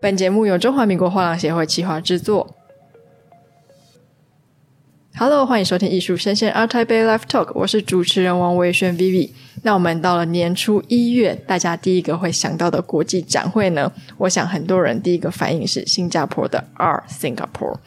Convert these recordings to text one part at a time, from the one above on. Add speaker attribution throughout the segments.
Speaker 1: 本节目由中华民国画廊协会企划制作。Hello，欢迎收听艺术声鲜 ART Bay Live Talk，我是主持人王维轩 Vivi。那我们到了年初一月，大家第一个会想到的国际展会呢？我想很多人第一个反应是新加坡的 R Singapore。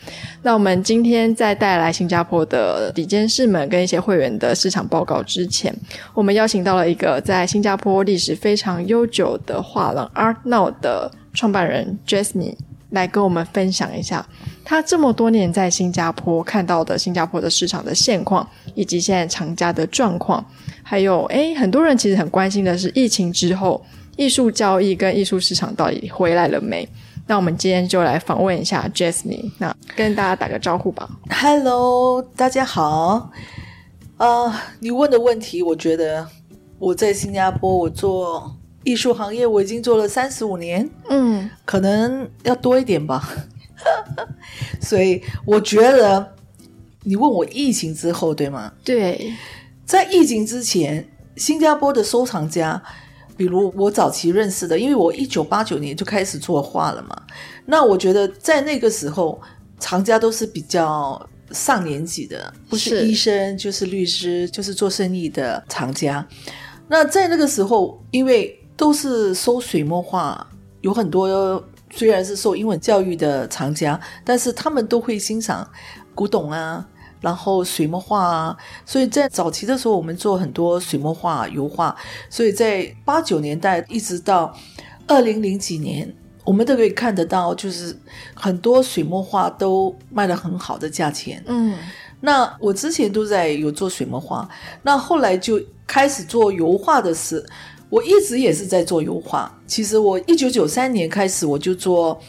Speaker 1: 那我们今天在带来新加坡的底监事们跟一些会员的市场报告之前，我们邀请到了一个在新加坡历史非常悠久的画廊 Art Now 的创办人 Jasmine 来跟我们分享一下。他这么多年在新加坡看到的新加坡的市场的现况，以及现在藏家的状况，还有诶，很多人其实很关心的是疫情之后艺术交易跟艺术市场到底回来了没？那我们今天就来访问一下 Jasmine，那跟大家打个招呼吧。
Speaker 2: Hello，大家好。呃、你问的问题，我觉得我在新加坡，我做艺术行业，我已经做了三十五年，嗯，可能要多一点吧。所以我觉得，你问我疫情之后对吗？
Speaker 1: 对，
Speaker 2: 在疫情之前，新加坡的收藏家，比如我早期认识的，因为我一九八九年就开始做画了嘛。那我觉得在那个时候，藏家都是比较上年纪的，不是医生就是律师，就是做生意的藏家。那在那个时候，因为都是收水墨画，有很多。虽然是受英文教育的藏家，但是他们都会欣赏古董啊，然后水墨画啊。所以在早期的时候，我们做很多水墨画、油画。所以在八九年代一直到二零零几年，我们都可以看得到，就是很多水墨画都卖得很好的价钱。嗯，那我之前都在有做水墨画，那后来就开始做油画的事。我一直也是在做油画。其实我一九九三年开始我就做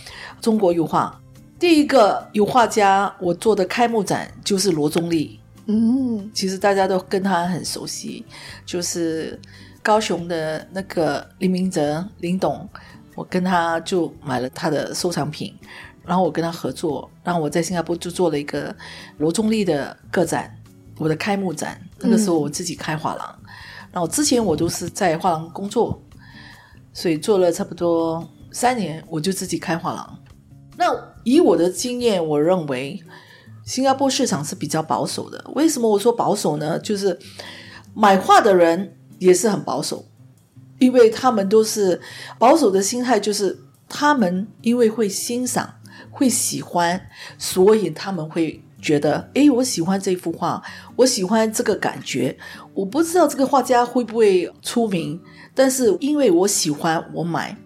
Speaker 2: 中国油画，第一个油画家我做的开幕展就是罗中立。嗯，其实大家都跟他很熟悉，就是高雄的那个林明哲林董，我跟他就买了他的收藏品，然后我跟他合作，然后我在新加坡就做了一个罗中立的个展，我的开幕展。那个时候我自己开画廊。嗯然后之前我都是在画廊工作，所以做了差不多三年，我就自己开画廊。那以我的经验，我认为新加坡市场是比较保守的。为什么我说保守呢？就是买画的人也是很保守，因为他们都是保守的心态，就是他们因为会欣赏、会喜欢，所以他们会。觉得诶，我喜欢这幅画，我喜欢这个感觉。我不知道这个画家会不会出名，但是因为我喜欢，我买。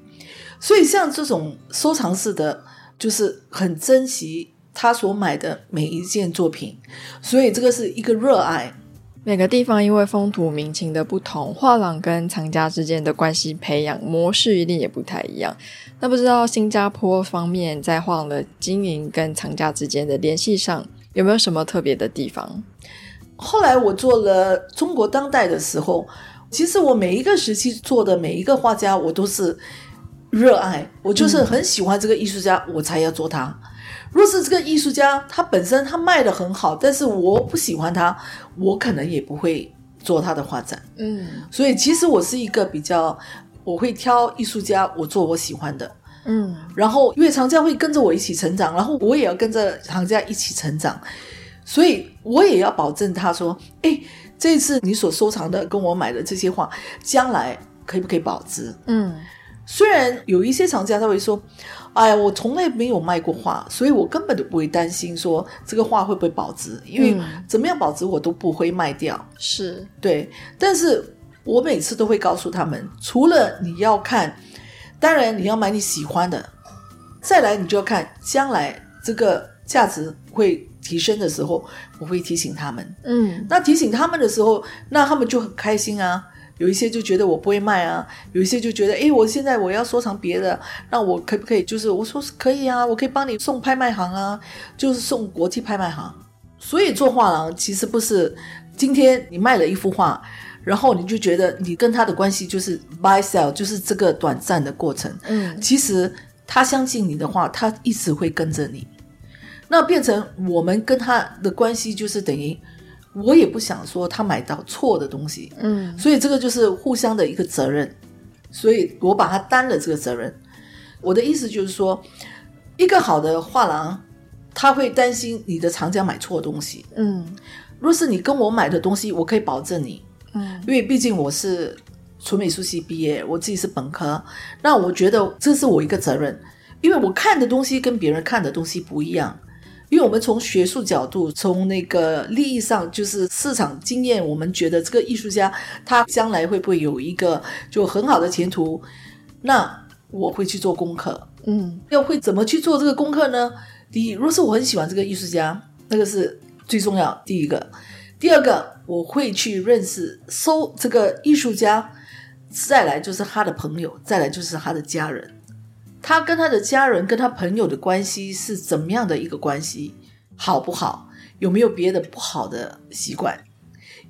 Speaker 2: 所以像这种收藏式的，就是很珍惜他所买的每一件作品。所以这个是一个热爱。
Speaker 1: 每个地方因为风土民情的不同，画廊跟藏家之间的关系培养模式一定也不太一样。那不知道新加坡方面在画廊的经营跟藏家之间的联系上，有没有什么特别的地方？
Speaker 2: 后来我做了中国当代的时候，其实我每一个时期做的每一个画家，我都是热爱，我就是很喜欢这个艺术家，嗯、我才要做他。若是这个艺术家他本身他卖的很好，但是我不喜欢他，我可能也不会做他的画展。嗯，所以其实我是一个比较，我会挑艺术家，我做我喜欢的。嗯，然后因为藏家会跟着我一起成长，然后我也要跟着藏家一起成长，所以我也要保证他说，哎，这次你所收藏的跟我买的这些画，将来可以不可以保值？嗯，虽然有一些藏家他会说，哎呀，我从来没有卖过画，所以我根本就不会担心说这个画会不会保值，因为怎么样保值我都不会卖掉。
Speaker 1: 是
Speaker 2: 对，但是我每次都会告诉他们，除了你要看。当然，你要买你喜欢的，再来你就要看将来这个价值会提升的时候，我会提醒他们。嗯，那提醒他们的时候，那他们就很开心啊。有一些就觉得我不会卖啊，有一些就觉得，诶，我现在我要收藏别的，那我可不可以？就是我说是可以啊，我可以帮你送拍卖行啊，就是送国际拍卖行。所以做画廊其实不是今天你卖了一幅画。然后你就觉得你跟他的关系就是 buy sell，就是这个短暂的过程。嗯，其实他相信你的话，他一直会跟着你。那变成我们跟他的关系就是等于，我也不想说他买到错的东西。嗯，所以这个就是互相的一个责任。所以我把他担了这个责任。我的意思就是说，一个好的画廊，他会担心你的藏家买错东西。
Speaker 1: 嗯，
Speaker 2: 若是你跟我买的东西，我可以保证你。
Speaker 1: 嗯，
Speaker 2: 因为毕竟我是纯美术系毕业，我自己是本科，那我觉得这是我一个责任，因为我看的东西跟别人看的东西不一样。因为我们从学术角度，从那个利益上，就是市场经验，我们觉得这个艺术家他将来会不会有一个就很好的前途？那我会去做功课，
Speaker 1: 嗯，
Speaker 2: 要会怎么去做这个功课呢？第一，如果是我很喜欢这个艺术家，那个是最重要。第一个，第二个，我会去认识搜这个艺术家，再来就是他的朋友，再来就是他的家人。他跟他的家人、跟他朋友的关系是怎么样的一个关系？好不好？有没有别的不好的习惯？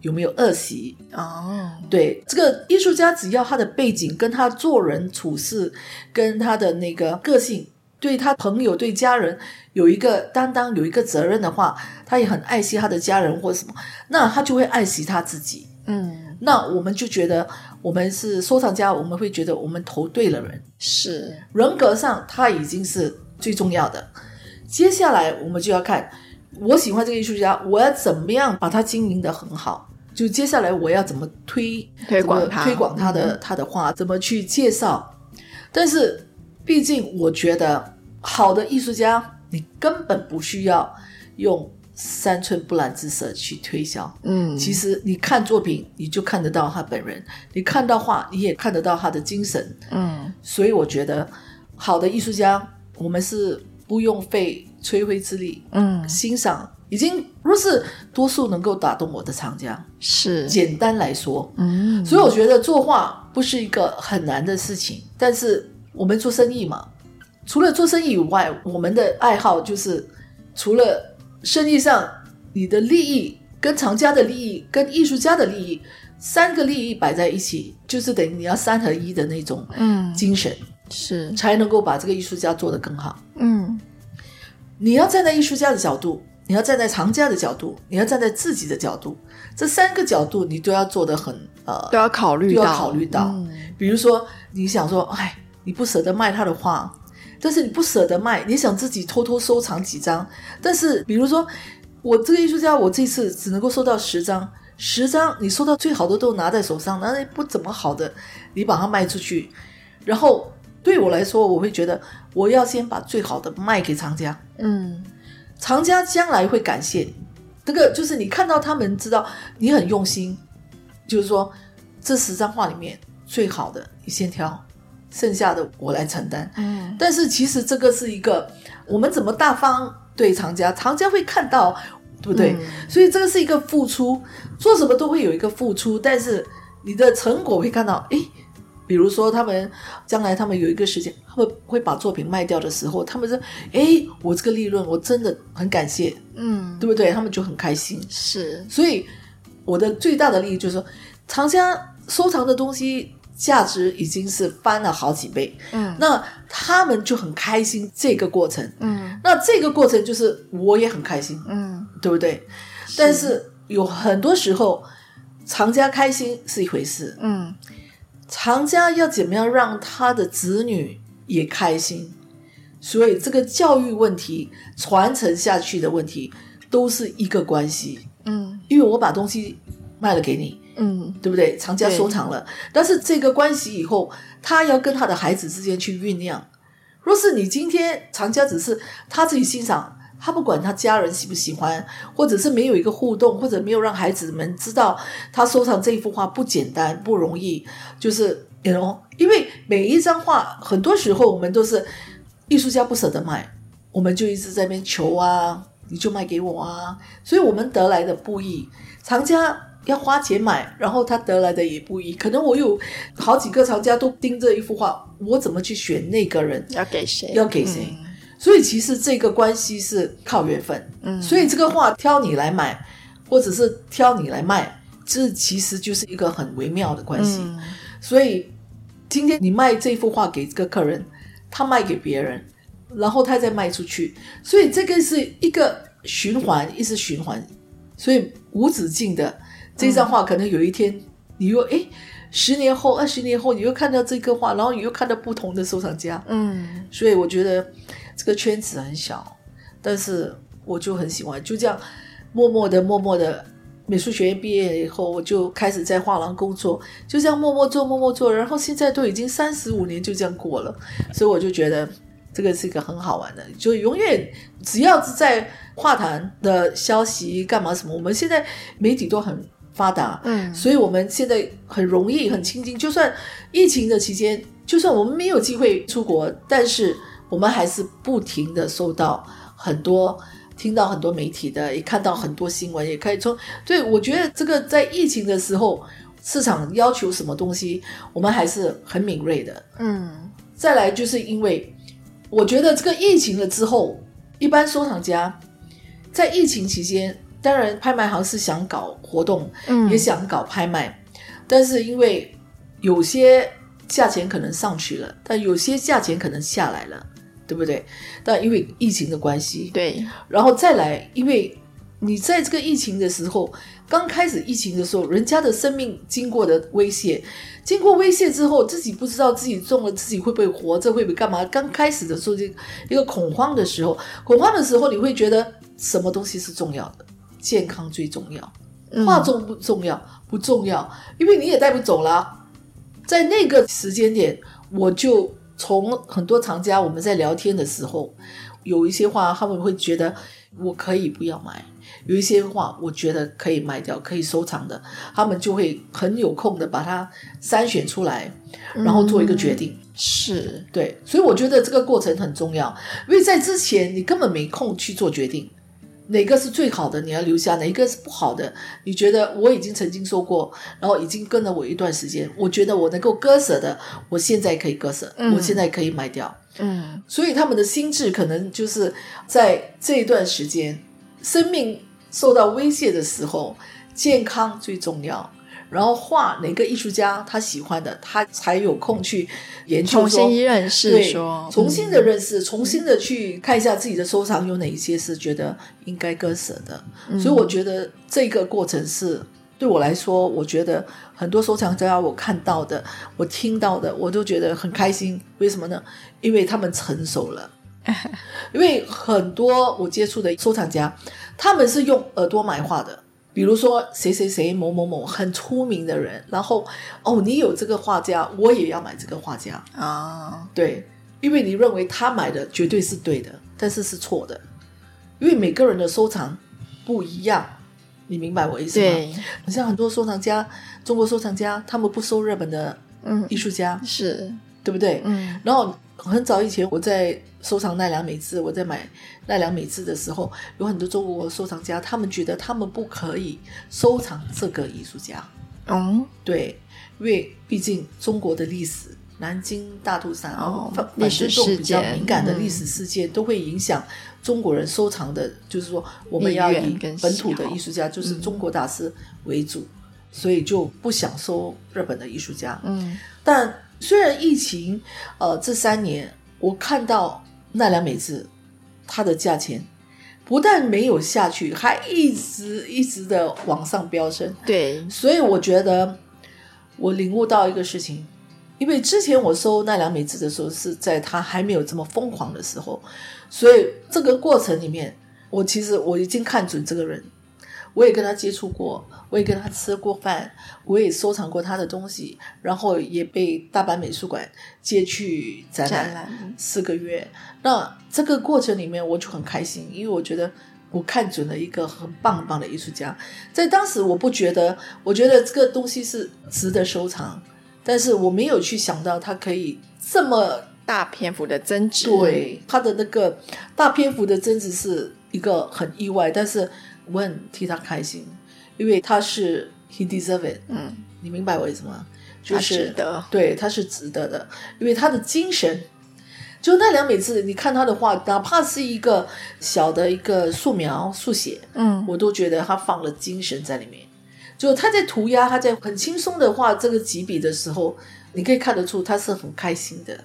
Speaker 2: 有没有恶习？
Speaker 1: 哦，
Speaker 2: 对，这个艺术家，只要他的背景跟他做人处事，跟他的那个个性，对他朋友、对家人有一个担当、有一个责任的话，他也很爱惜他的家人或什么，那他就会爱惜他自己。
Speaker 1: 嗯，
Speaker 2: 那我们就觉得。我们是收藏家，我们会觉得我们投对了人，
Speaker 1: 是
Speaker 2: 人格上他已经是最重要的。接下来我们就要看，我喜欢这个艺术家，我要怎么样把他经营的很好？就接下来我要怎么推
Speaker 1: 推广他，
Speaker 2: 推广他的、嗯、他的画，怎么去介绍？但是毕竟我觉得，好的艺术家，你根本不需要用。三寸不烂之舌去推销，
Speaker 1: 嗯，
Speaker 2: 其实你看作品，你就看得到他本人；你看到画，你也看得到他的精神，
Speaker 1: 嗯。
Speaker 2: 所以我觉得，好的艺术家，我们是不用费吹灰之力，
Speaker 1: 嗯，
Speaker 2: 欣赏已经若是多数能够打动我的藏家，
Speaker 1: 是
Speaker 2: 简单来说，
Speaker 1: 嗯。
Speaker 2: 所以我觉得作画不是一个很难的事情，但是我们做生意嘛，除了做生意以外，我们的爱好就是除了。生意上，你的利益跟藏家的利益跟艺术家的利益三个利益摆在一起，就是等于你要三合一的那种嗯精神，
Speaker 1: 嗯、是
Speaker 2: 才能够把这个艺术家做得更好。
Speaker 1: 嗯，
Speaker 2: 你要站在艺术家的角度，你要站在藏家的角度，你要站在自己的角度，这三个角度你都要做得很呃，
Speaker 1: 都要考虑到，
Speaker 2: 都要考虑到。嗯、比如说，你想说，哎，你不舍得卖他的画。但是你不舍得卖，你想自己偷偷收藏几张。但是比如说，我这个艺术家，我这次只能够收到十张，十张你收到最好的都拿在手上，那不怎么好的，你把它卖出去。然后对我来说，我会觉得我要先把最好的卖给藏家。
Speaker 1: 嗯，
Speaker 2: 藏家将来会感谢你。这个就是你看到他们知道你很用心，就是说这十张画里面最好的你先挑。剩下的我来承担，
Speaker 1: 嗯，
Speaker 2: 但是其实这个是一个我们怎么大方对藏家，藏家会看到，对不对？
Speaker 1: 嗯，
Speaker 2: 所以这个是一个付出，做什么都会有一个付出，但是你的成果会看到，诶，比如说他们将来他们有一个时间他们会把作品卖掉的时候，他们说，诶，我这个利润我真的很感谢，
Speaker 1: 嗯，
Speaker 2: 对不对？他们就很开心，
Speaker 1: 是，
Speaker 2: 所以我的最大的利益就是说，藏家收藏的东西。价值已经是翻了好几倍，
Speaker 1: 嗯，
Speaker 2: 那他们就很开心这个过程，
Speaker 1: 嗯，
Speaker 2: 那这个过程就是我也很开心，
Speaker 1: 嗯，
Speaker 2: 对不对？是。但是有很多时候，藏家开心是一回事，
Speaker 1: 嗯，
Speaker 2: 藏家要怎么样让他的子女也开心，所以这个教育问题、传承下去的问题都是一个关系，
Speaker 1: 嗯，
Speaker 2: 因为我把东西卖了给你。
Speaker 1: 嗯，
Speaker 2: 对不对？藏家收藏了，但是这个关系以后，他要跟他的孩子之间去酝酿。若是你今天藏家只是他自己欣赏，他不管他家人喜不喜欢，或者是没有一个互动，或者没有让孩子们知道他收藏这一幅画不简单不容易，就是 you know，因为每一张画，很多时候我们都是艺术家不舍得卖，我们就一直在那边求啊，你就卖给我啊，所以我们得来的不易，藏家。要花钱买，然后他得来的也不一。可能我有好几个藏家都盯着一幅画，我怎么去选那个人？
Speaker 1: 要给谁？
Speaker 2: 要给谁？
Speaker 1: 嗯、
Speaker 2: 所以其实这个关系是靠缘分。
Speaker 1: 嗯，
Speaker 2: 所以这个画挑你来买，或者是挑你来卖，这其实就是一个很微妙的关系。
Speaker 1: 嗯、
Speaker 2: 所以今天你卖这幅画给这个客人，他卖给别人，然后他再卖出去，所以这个是一个循环，一直循环，所以无止境的。这张画可能有一天你又哎，十年后、二十年后，你又看到这个画，然后你又看到不同的收藏家，
Speaker 1: 嗯，
Speaker 2: 所以我觉得这个圈子很小，但是我就很喜欢，就这样默默的、默默的，美术学院毕业以后，我就开始在画廊工作，就这样默默做、默默做，然后现在都已经三十五年就这样过了，所以我就觉得这个是一个很好玩的，就永远只要是在画坛的消息干嘛什么，我们现在媒体都很。发达，嗯，所以我们现在很容易很亲近。就算疫情的期间，就算我们没有机会出国，但是我们还是不停的收到很多，听到很多媒体的，也看到很多新闻，也可以从。对，我觉得这个在疫情的时候，市场要求什么东西，我们还是很敏锐的。嗯，再来就是因为我觉得这个疫情了之后，一般收藏家在疫情期间。当然，拍卖行是想搞活动，嗯，也想搞拍卖，但是因为有些价钱可能上去了，但有些价钱可能下来了，对不对？但因为疫情的关系，
Speaker 1: 对，
Speaker 2: 然后再来，因为你在这个疫情的时候，刚开始疫情的时候，人家的生命经过的威胁，经过威胁之后，自己不知道自己中了，自己会不会活着，会不会干嘛？刚开始的时候，就一个恐慌的时候，恐慌的时候，你会觉得什么东西是重要的？健康最重要，画重不重要？嗯、不重要，因为你也带不走了。在那个时间点，我就从很多藏家我们在聊天的时候，有一些话他们会觉得我可以不要买，有一些话我觉得可以卖掉，可以收藏的，他们就会很有空的把它筛选出来，然后做一个决定。嗯、
Speaker 1: 是
Speaker 2: 对，所以我觉得这个过程很重要，因为在之前你根本没空去做决定。哪个是最好的？你要留下，哪一个是不好的？你觉得我已经曾经说过，然后已经跟了我一段时间，我觉得我能够割舍的，我现在可以割舍，嗯、我现在可以卖掉。嗯，所以他们的心智可能就是在这一段时间，生命受到威胁的时候，健康最重要。然后画哪个艺术家他喜欢的，他才有空去研究，
Speaker 1: 重新认识说，
Speaker 2: 重新的认识，嗯、重新的去看一下自己的收藏有哪一些是觉得应该割舍的。嗯、所以我觉得这个过程是对我来说，我觉得很多收藏家我看到的，我听到的，我都觉得很开心。为什么呢？因为他们成熟了。因为很多我接触的收藏家，他们是用耳朵买画的。比如说谁谁谁某某某很出名的人，然后哦，你有这个画家，我也要买这个画家啊。Oh. 对，因为你认为他买的绝对是对的，但是是错的，因为每个人的收藏不一样，你明白我意思吗？对，像很多收藏家，中国收藏家，他们不收日本的艺术家，
Speaker 1: 嗯、是
Speaker 2: 对不对？嗯，然后。很早以前，我在收藏奈良美智，我在买奈良美智的时候，有很多中国收藏家，他们觉得他们不可以收藏这个艺术家。嗯，对，因为毕竟中国的历史，南京大屠杀，哦，历史比较敏感的历史事件，嗯、都会影响中国人收藏的。就是说，我们要以本土的艺术家，就是中国大师为主，嗯、所以就不想收日本的艺术家。嗯，但。虽然疫情，呃，这三年我看到奈良美智，它的价钱不但没有下去，还一直一直的往上飙升。
Speaker 1: 对，
Speaker 2: 所以我觉得我领悟到一个事情，因为之前我收奈良美智的时候是在它还没有这么疯狂的时候，所以这个过程里面，我其实我已经看准这个人。我也跟他接触过，我也跟他吃过饭，我也收藏过他的东西，然后也被大阪美术馆接去展览四个月。那这个过程里面，我就很开心，因为我觉得我看准了一个很棒很棒的艺术家。在当时，我不觉得，我觉得这个东西是值得收藏，但是我没有去想到它可以这么
Speaker 1: 大篇幅的增值。
Speaker 2: 对，它的那个大篇幅的增值是一个很意外，但是。我很替他开心，因为他是 he deserve it，嗯，你明白我意思吗？就是对，他是值得的，因为他的精神，就奈良每次，你看他的画，哪怕是一个小的一个素描速写，嗯，我都觉得他放了精神在里面。就他在涂鸦，他在很轻松的画这个几笔的时候，你可以看得出他是很开心的。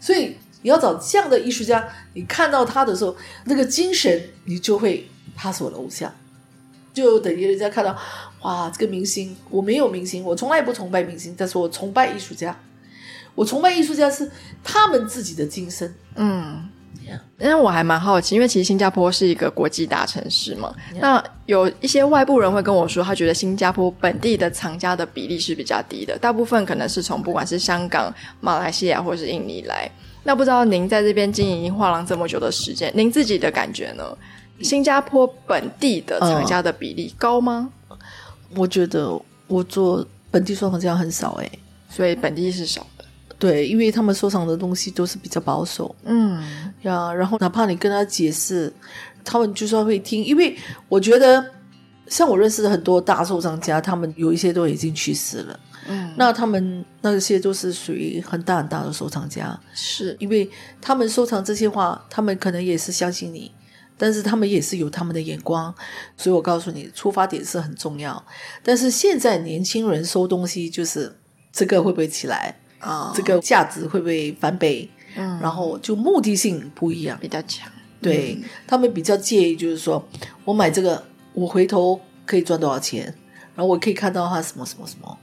Speaker 2: 所以你要找这样的艺术家，你看到他的时候，那个精神，你就会。他是我的偶像，就等于人家看到，哇，这个明星我没有明星，我从来不崇拜明星，但是我崇拜艺术家。我崇拜艺术家是他们自己的精神。
Speaker 1: 嗯，那我还蛮好奇，因为其实新加坡是一个国际大城市嘛。那有一些外部人会跟我说，他觉得新加坡本地的藏家的比例是比较低的，大部分可能是从不管是香港、马来西亚或是印尼来。那不知道您在这边经营画廊这么久的时间，您自己的感觉呢？新加坡本地的厂家的比例高吗？
Speaker 2: 嗯，我觉得我做本地收藏家很少诶，
Speaker 1: 所以本地是少
Speaker 2: 的。对，因为他们收藏的东西都是比较保守，
Speaker 1: 嗯。
Speaker 2: 呀，然后哪怕你跟他解释，他们就算会听。因为我觉得，像我认识的很多大收藏家，他们有一些都已经去世了，
Speaker 1: 嗯，
Speaker 2: 那他们那些都是属于很大很大的收藏家，
Speaker 1: 是。
Speaker 2: 因为他们收藏这些画，他们可能也是相信你，但是他们也是有他们的眼光，所以我告诉你，出发点是很重要。但是现在年轻人收东西，就是这个会不会起来？啊，这个价值会不会翻倍？
Speaker 1: 嗯，
Speaker 2: 然后就目的性不一样，
Speaker 1: 比较强。
Speaker 2: 对、嗯、他们比较介意，就是说我买这个，我回头可以赚多少钱，然后我可以看到它什么什么什么，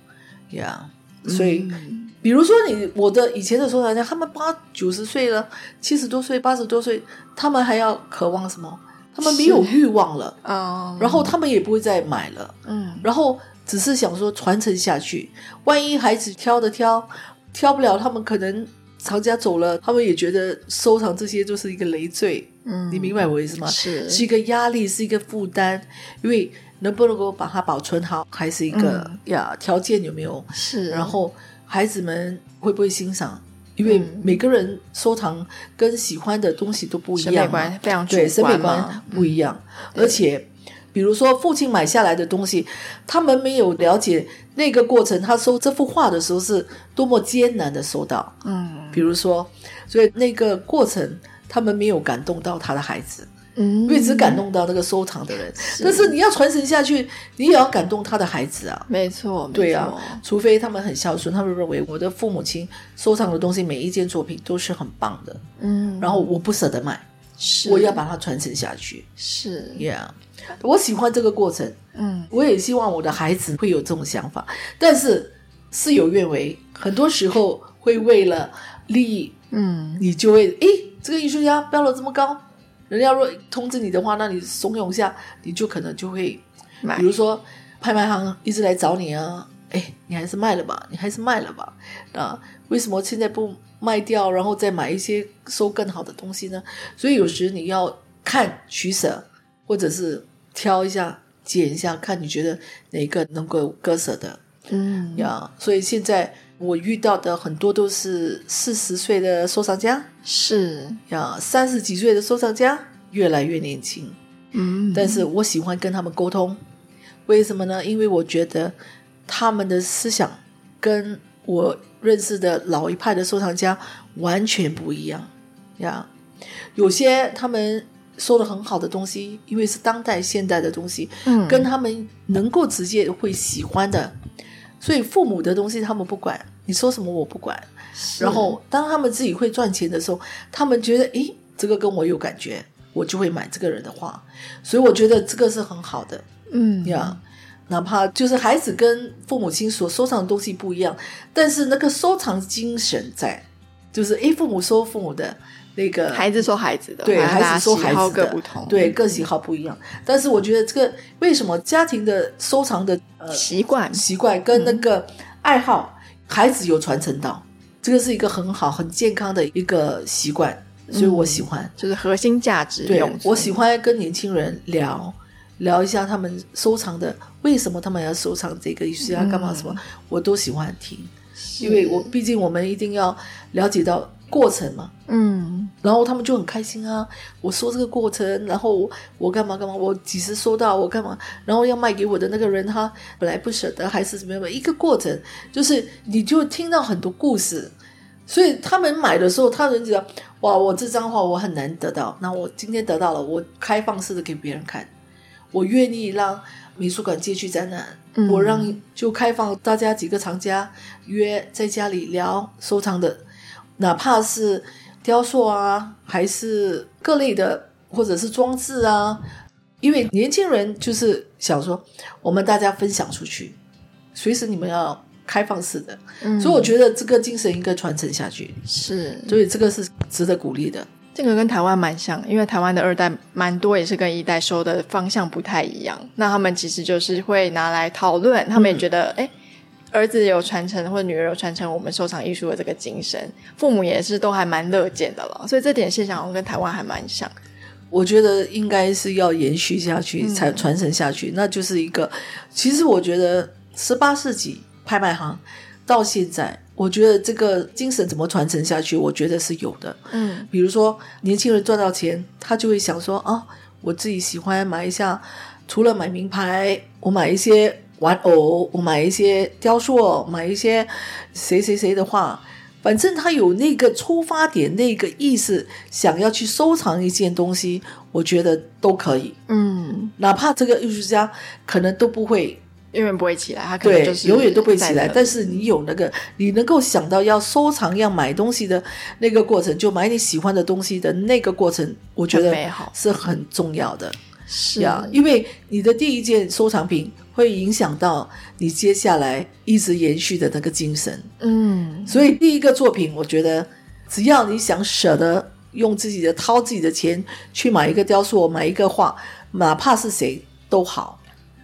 Speaker 2: 呀、yeah。所以、嗯，比如说你我的以前的收藏家，他们八九十岁了，七十多岁、八十多岁，他们还要渴望什么？他们没有欲望了
Speaker 1: 啊，
Speaker 2: 然后他们也不会再买了，
Speaker 1: 嗯，
Speaker 2: 然后只是想说传承下去，万一孩子挑的挑。挑不了，他们可能藏家走了，他们也觉得收藏这些就是一个累赘。
Speaker 1: 嗯，
Speaker 2: 你明白我意思吗？
Speaker 1: 是，
Speaker 2: 是一个压力，是一个负担。因为能不能够把它保存好，还是一个、嗯、呀条件有没有？
Speaker 1: 是。
Speaker 2: 然后孩子们会不会欣赏？因为每个人收藏跟喜欢的东西都不一样，审美
Speaker 1: 观非常
Speaker 2: 对，审美观不一样，嗯、而且。比如说，父亲买下来的东西，他们没有了解那个过程。他收这幅画的时候是多么艰难的收到。
Speaker 1: 嗯，
Speaker 2: 比如说，所以那个过程，他们没有感动到他的孩子。
Speaker 1: 嗯，
Speaker 2: 因为只感动到那个收藏的人。是，但是你要传承下去，你也要感动他的孩子啊。
Speaker 1: 没错，
Speaker 2: 对啊，除非他们很孝顺，他们认为我的父母亲收藏的东西每一件作品都是很棒的。
Speaker 1: 嗯，
Speaker 2: 然后我不舍得卖，
Speaker 1: 是，
Speaker 2: 我要把它传承下去。
Speaker 1: 是
Speaker 2: ，Yeah。我喜欢这个过程，
Speaker 1: 嗯，我
Speaker 2: 也希望我的孩子会有这种想法，但是事有愿违，很多时候会为了利益，
Speaker 1: 嗯，
Speaker 2: 你就会，诶，这个艺术家标了这么高，人家若通知你的话，那你怂恿下，你就可能就会，比如说拍卖行一直来找你啊，哎，你还是卖了吧，你还是卖了吧，啊，为什么现在不卖掉，然后再买一些收更好的东西呢？所以有时你要看取舍，或者是。挑一下，拣一下，看你觉得哪个能够割舍的，
Speaker 1: 嗯
Speaker 2: 呀。所以现在我遇到的很多都是四十岁的收藏家，
Speaker 1: 是
Speaker 2: 呀，三十几岁的收藏家越来越年轻，
Speaker 1: 嗯。
Speaker 2: 但是我喜欢跟他们沟通，为什么呢？因为我觉得他们的思想跟我认识的老一派的收藏家完全不一样，呀。有些他们。收的很好的东西，因为是当代现代的东西，
Speaker 1: 嗯，
Speaker 2: 跟他们能够直接会喜欢的，所以父母的东西他们不管，你说什么我不管。然后当他们自己会赚钱的时候，他们觉得，诶，这个跟我有感觉，我就会买这个人的画。所以我觉得这个是很好的，
Speaker 1: 嗯
Speaker 2: 呀，哪怕就是孩子跟父母亲所收藏的东西不一样，但是那个收藏精神在，就是诶，父母收父母的。那个
Speaker 1: 孩子收孩子的，
Speaker 2: 对，孩子收孩子的，
Speaker 1: 各不同，
Speaker 2: 对，各喜好不一样。但是我觉得这个为什么家庭的收藏的呃
Speaker 1: 习惯
Speaker 2: 习惯跟那个爱好，嗯、孩子有传承到，这个是一个很好很健康的一个习惯，所以我喜欢，嗯、
Speaker 1: 就是核心价值。
Speaker 2: 对，我喜欢跟年轻人聊聊一下他们收藏的，为什么他们要收藏这个艺术家干嘛什么，我都喜欢听，因为我毕竟我们一定要了解到。过程嘛，
Speaker 1: 嗯，
Speaker 2: 然后他们就很开心啊。我说这个过程，然后我干嘛干嘛，我几时收到，我干嘛，然后要卖给我的那个人，他本来不舍得，还是怎么样？一个过程，就是你就听到很多故事。所以他们买的时候，他们觉得哇，我这张画我很难得到，那我今天得到了，我开放式的给别人看，我愿意让美术馆借去展览，
Speaker 1: 嗯，
Speaker 2: 我让就开放大家几个藏家约在家里聊收藏的。哪怕是雕塑啊，还是各类的，或者是装置啊，因为年轻人就是想说，我们大家分享出去，随时你们要开放式的，嗯、所以我觉得这个精神应该传承下去。
Speaker 1: 是，
Speaker 2: 所以这个是值得鼓励的。
Speaker 1: 这个跟台湾蛮像，因为台湾的二代蛮多也是跟一代收的方向不太一样。那他们其实就是会拿来讨论，他们也觉得，哎、嗯，儿子有传承或者女儿有传承我们收藏艺术的这个精神，父母也是都还蛮乐见的了。所以这点现象跟台湾还蛮像。
Speaker 2: 我觉得应该是要延续下去，才传承下去。嗯、那就是一个，其实我觉得十八世纪拍卖行到现在，我觉得这个精神怎么传承下去？我觉得是有的。嗯，比如说年轻人赚到钱，他就会想说啊，我自己喜欢买一下，除了买名牌，我买一些玩偶，我买一些雕塑，买一些谁谁谁的画。反正他有那个出发点，那个意思，想要去收藏一件东西，我觉得都可以。嗯，哪怕这个艺术家可能都不会，
Speaker 1: 永远不会起来，他可能就是永远
Speaker 2: 都不会起来。但是你有那个，你能够想到要收藏、要买东西的那个过程，就买你喜欢的东西的那个过程，我觉得是很重要的。是啊，因为你的第一件收藏品。会影响到你接下来一直延续的那个精神，嗯，所以第一个作品，我觉得只要你想舍得用自己的掏自己的钱去买一个雕塑，买一个画，哪怕是谁都好，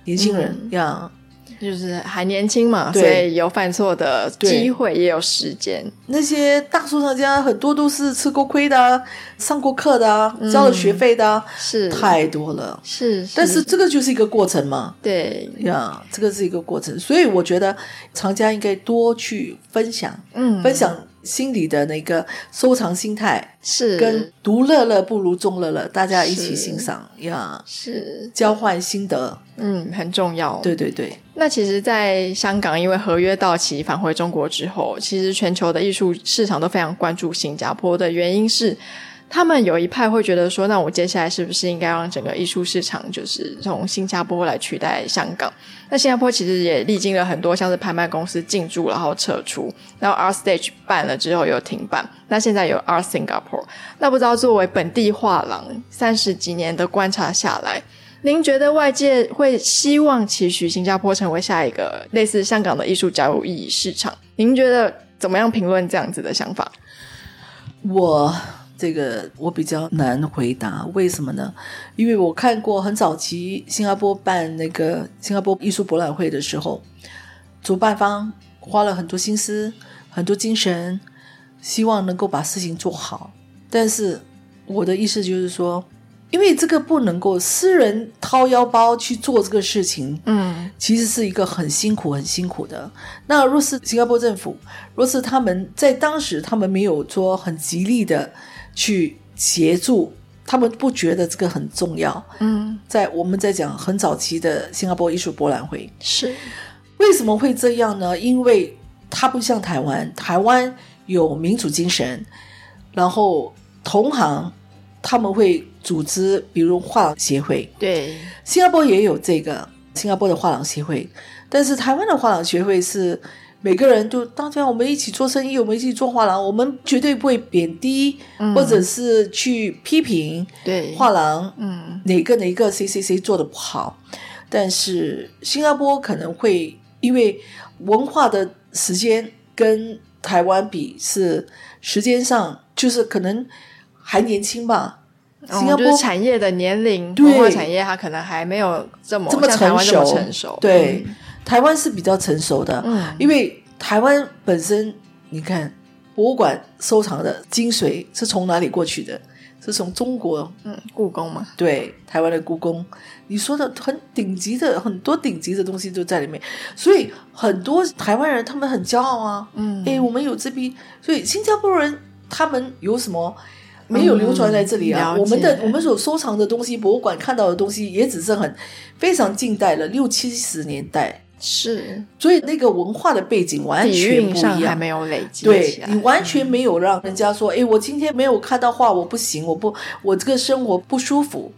Speaker 2: 年轻人呀。嗯
Speaker 1: 就是还年轻嘛，所以有犯错的机会，也有时间。
Speaker 2: 那些大收藏家很多都是吃过亏的啊，上过课的啊，交了学费的啊，嗯，是太多了。
Speaker 1: 是，是，
Speaker 2: 但是这个就是一个过程嘛。
Speaker 1: 对
Speaker 2: 呀，这个是一个过程，所以我觉得藏家应该多去分享，嗯，分享。心里的那个收藏心态是跟独乐乐不如众乐乐，大家一起欣赏呀，是交换心得，
Speaker 1: 嗯，很重要。
Speaker 2: 对对对。
Speaker 1: 那其实，在香港，因为合约到期返回中国之后，其实全球的艺术市场都非常关注新加坡的原因是。他们有一派会觉得说，那我接下来是不是应该让整个艺术市场就是从新加坡来取代香港？那新加坡其实也历经了很多，像是拍卖公司进驻然后撤出，然后 Art Stage 办了之后又停办，那现在有 Art Singapore。那不知道作为本地画廊三十几年的观察下来，您觉得外界会希望期许新加坡成为下一个类似香港的艺术交易市场？您觉得怎么样评论这样子的想法？
Speaker 2: 我。这个我比较难回答，为什么呢？因为我看过很早期新加坡办那个新加坡艺术博览会的时候，主办方花了很多心思、很多精神，希望能够把事情做好。但是我的意思就是说，因为这个不能够私人掏腰包去做这个事情，嗯，其实是一个很辛苦、很辛苦的。那若是新加坡政府，若是他们在当时他们没有说很极力的。去协助他们，不觉得这个很重要。嗯，在我们在讲很早期的新加坡艺术博览会，是为什么会这样呢？因为它不像台湾，台湾有民主精神，然后同行他们会组织，比如画廊协会。对，新加坡也有这个新加坡的画廊协会，但是台湾的画廊协会是。每个人都，大家我们一起做生意，我们一起做画廊，我们绝对不会贬低，嗯、或者是去批评对画廊，嗯，哪个哪个谁谁谁做的不好。但是新加坡可能会因为文化的时间跟台湾比是时间上就是可能还年轻吧。新加坡、
Speaker 1: 哦就是、产业的年龄，文化产业它可能还没有这么这么成熟，成熟
Speaker 2: 对。嗯台湾是比较成熟的，嗯，因为台湾本身，你看博物馆收藏的精髓是从哪里过去的？是从中国，
Speaker 1: 嗯，故宫嘛。
Speaker 2: 对，台湾的故宫，你说的很顶级的，很多顶级的东西都在里面，所以很多台湾人他们很骄傲啊，嗯，哎，我们有这批，所以新加坡人他们有什么没有流传在这里啊？嗯，我们的我们所收藏的东西，博物馆看到的东西也只是很非常近代了，六七十年代。是，所以那个文化的背景完全不一样，
Speaker 1: 还没有累积。
Speaker 2: 对，你完全没有让人家说，哎，我今天没有看到画，我不行，我不，我这个生活不舒服。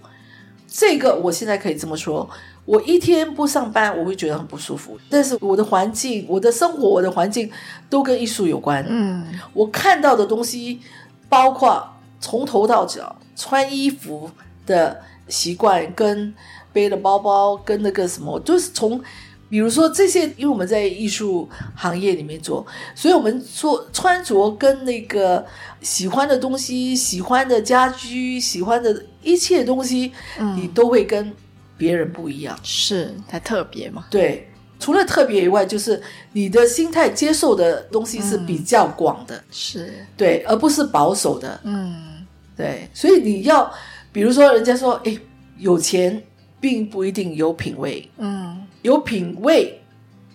Speaker 2: 这个我现在可以这么说，我一天不上班，我会觉得很不舒服。但是我的环境、我的生活、我的环境都跟艺术有关。嗯，我看到的东西，包括从头到脚穿衣服的。习惯，跟背的包包，跟那个什么，就是从，比如说这些，因为我们在艺术行业里面做，所以我们做穿着跟那个喜欢的东西、喜欢的家居、喜欢的一切东西，嗯、你都会跟别人不一样，
Speaker 1: 是太特别嘛？
Speaker 2: 对。除了特别以外，就是你的心态接受的东西是比较广的，
Speaker 1: 嗯、是
Speaker 2: 对，而不是保守的。
Speaker 1: 嗯，
Speaker 2: 对，所以你要，比如说，人家说，哎，有钱并不一定有品味，
Speaker 1: 嗯，
Speaker 2: 有品味，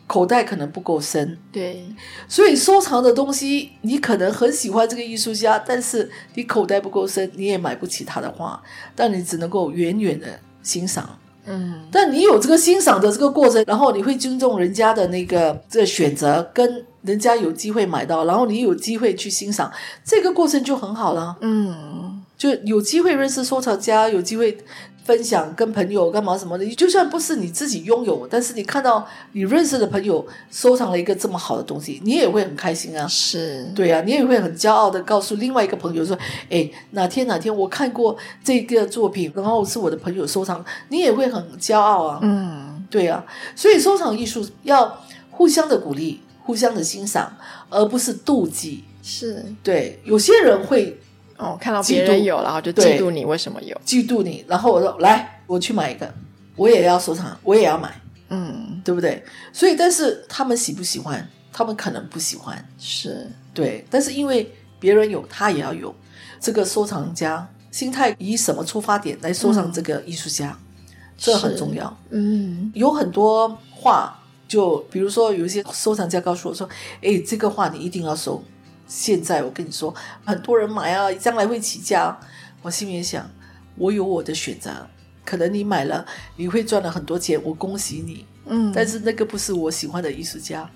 Speaker 2: 口袋可能不够深。
Speaker 1: 对，
Speaker 2: 所以收藏的东西，你可能很喜欢这个艺术家，但是你口袋不够深，你也买不起他的画，但你只能够远远的欣赏。
Speaker 1: 嗯，
Speaker 2: 但你有这个欣赏的这个过程，然后你会尊重人家的那个这个选择，跟人家有机会买到，然后你有机会去欣赏，这个过程就很好了。
Speaker 1: 嗯，
Speaker 2: 就有机会认识收藏家，有机会。分享跟朋友干嘛什么的，就算不是你自己拥有，但是你看到你认识的朋友收藏了一个这么好的东西，你也会很开心啊。
Speaker 1: 是，
Speaker 2: 对啊，你也会很骄傲的告诉另外一个朋友说：“哎，哪天哪天我看过这个作品，然后是我的朋友收藏，你也会很骄傲啊。”
Speaker 1: 嗯，
Speaker 2: 对啊，所以收藏艺术要互相的鼓励，互相的欣赏，而不是妒忌。
Speaker 1: 是，
Speaker 2: 对，有些人会。
Speaker 1: 哦，看到别人有，然后就嫉妒你为什么有？
Speaker 2: 嫉妒你，然后我说来，我去买一个，我也要收藏，我也要买，
Speaker 1: 嗯，
Speaker 2: 对不对？所以，但是他们喜不喜欢？他们可能不喜欢，
Speaker 1: 是
Speaker 2: 对。但是因为别人有，他也要有。这个收藏家心态以什么出发点来收藏这个艺术家？嗯，这很重要。
Speaker 1: 嗯，
Speaker 2: 有很多画，就比如说有一些收藏家告诉我说：“哎，这个画你一定要收。”现在我跟你说，很多人买啊，将来会起价。我心里想，我有我的选择，可能你买了你会赚了很多钱，我恭喜你。
Speaker 1: 嗯，
Speaker 2: 但是那个不是我喜欢的艺术家。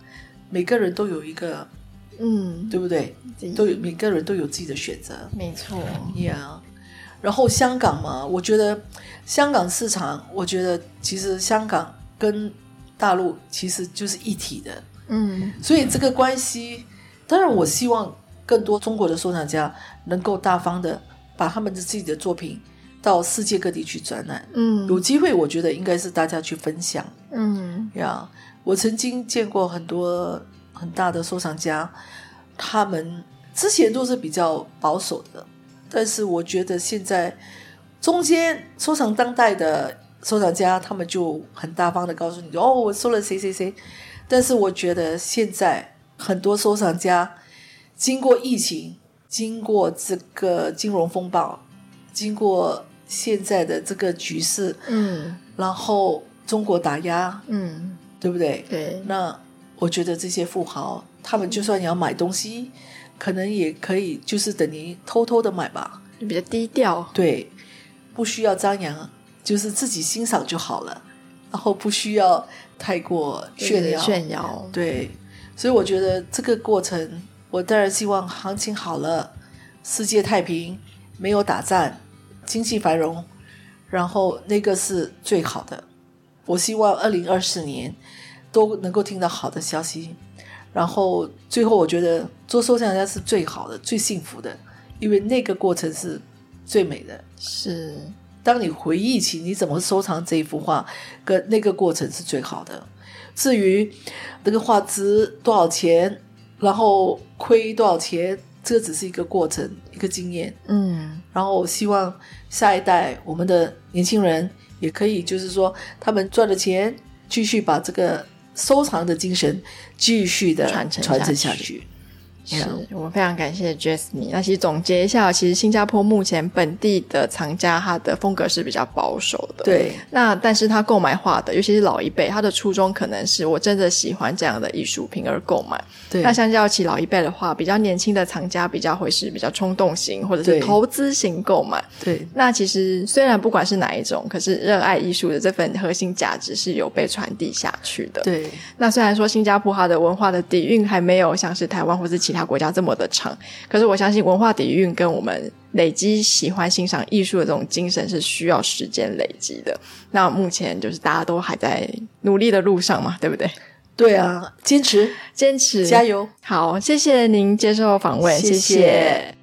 Speaker 2: 每个人都有一个，
Speaker 1: 嗯，
Speaker 2: 对不对？都有每个人都有自己的选择。
Speaker 1: 没错
Speaker 2: ，Yeah。然后香港嘛，我觉得香港市场，我觉得其实香港跟大陆其实就是一体的。
Speaker 1: 嗯，
Speaker 2: 所以这个关系。当然，我希望更多中国的收藏家能够大方的把他们的自己的作品到世界各地去展览。
Speaker 1: 嗯，
Speaker 2: 有机会，我觉得应该是大家去分享。
Speaker 1: 嗯，
Speaker 2: 呀，我曾经见过很多很大的收藏家，他们之前都是比较保守的，但是我觉得现在中间收藏当代的收藏家，他们就很大方的告诉你：“哦，我收了谁谁谁。”但是我觉得现在。很多收藏家经过疫情，经过这个金融风暴，经过现在的这个局势，
Speaker 1: 嗯，
Speaker 2: 然后中国打压，
Speaker 1: 嗯，
Speaker 2: 对不对？
Speaker 1: 对。
Speaker 2: 那我觉得这些富豪，他们就算你要买东西，可能也可以，就是等于偷偷的买吧，
Speaker 1: 比较低调，
Speaker 2: 对，不需要张扬，就是自己欣赏就好了，然后不需要太过炫耀，
Speaker 1: 炫耀，
Speaker 2: 对。所以我觉得这个过程，我当然希望行情好了，世界太平，没有打仗，经济繁荣，然后那个是最好的。我希望二零二四年都能够听到好的消息。然后最后，我觉得做收藏家是最好的、最幸福的，因为那个过程是最美的。
Speaker 1: 是，
Speaker 2: 当你回忆起你怎么收藏这一幅画，跟那个过程是最好的。至于那个画值多少钱，然后亏多少钱，这个只是一个过程，一个经验。
Speaker 1: 嗯，
Speaker 2: 然后我希望下一代我们的年轻人也可以，就是说他们赚了钱，继续把这个收藏的精神继续的传承传承下去。
Speaker 1: 是我们非常感谢 Jasmine。那其实总结一下，其实新加坡目前本地的藏家，他的风格是比较保守的。
Speaker 2: 对。
Speaker 1: 那但是他购买画的，尤其是老一辈，他的初衷可能是我真的喜欢这样的艺术品而购买。
Speaker 2: 对。
Speaker 1: 那相较起老一辈的话，比较年轻的藏家比较会是比较冲动型，或者是投资型购买。
Speaker 2: 对。
Speaker 1: 那其实虽然不管是哪一种，可是热爱艺术的这份核心价值是有被传递下去的。
Speaker 2: 对。那
Speaker 1: 虽然说新加坡它的文化的底蕴还没有像是台湾或是其他。国家这么的长，可是我相信文化底蕴跟我们累积喜欢欣赏艺术的这种精神是需要时间累积的。那目前就是大家都还在努力的路上嘛，对不对？
Speaker 2: 对啊，坚持，
Speaker 1: 坚持，
Speaker 2: 加油！
Speaker 1: 好，谢谢您接受访问，谢谢。谢谢。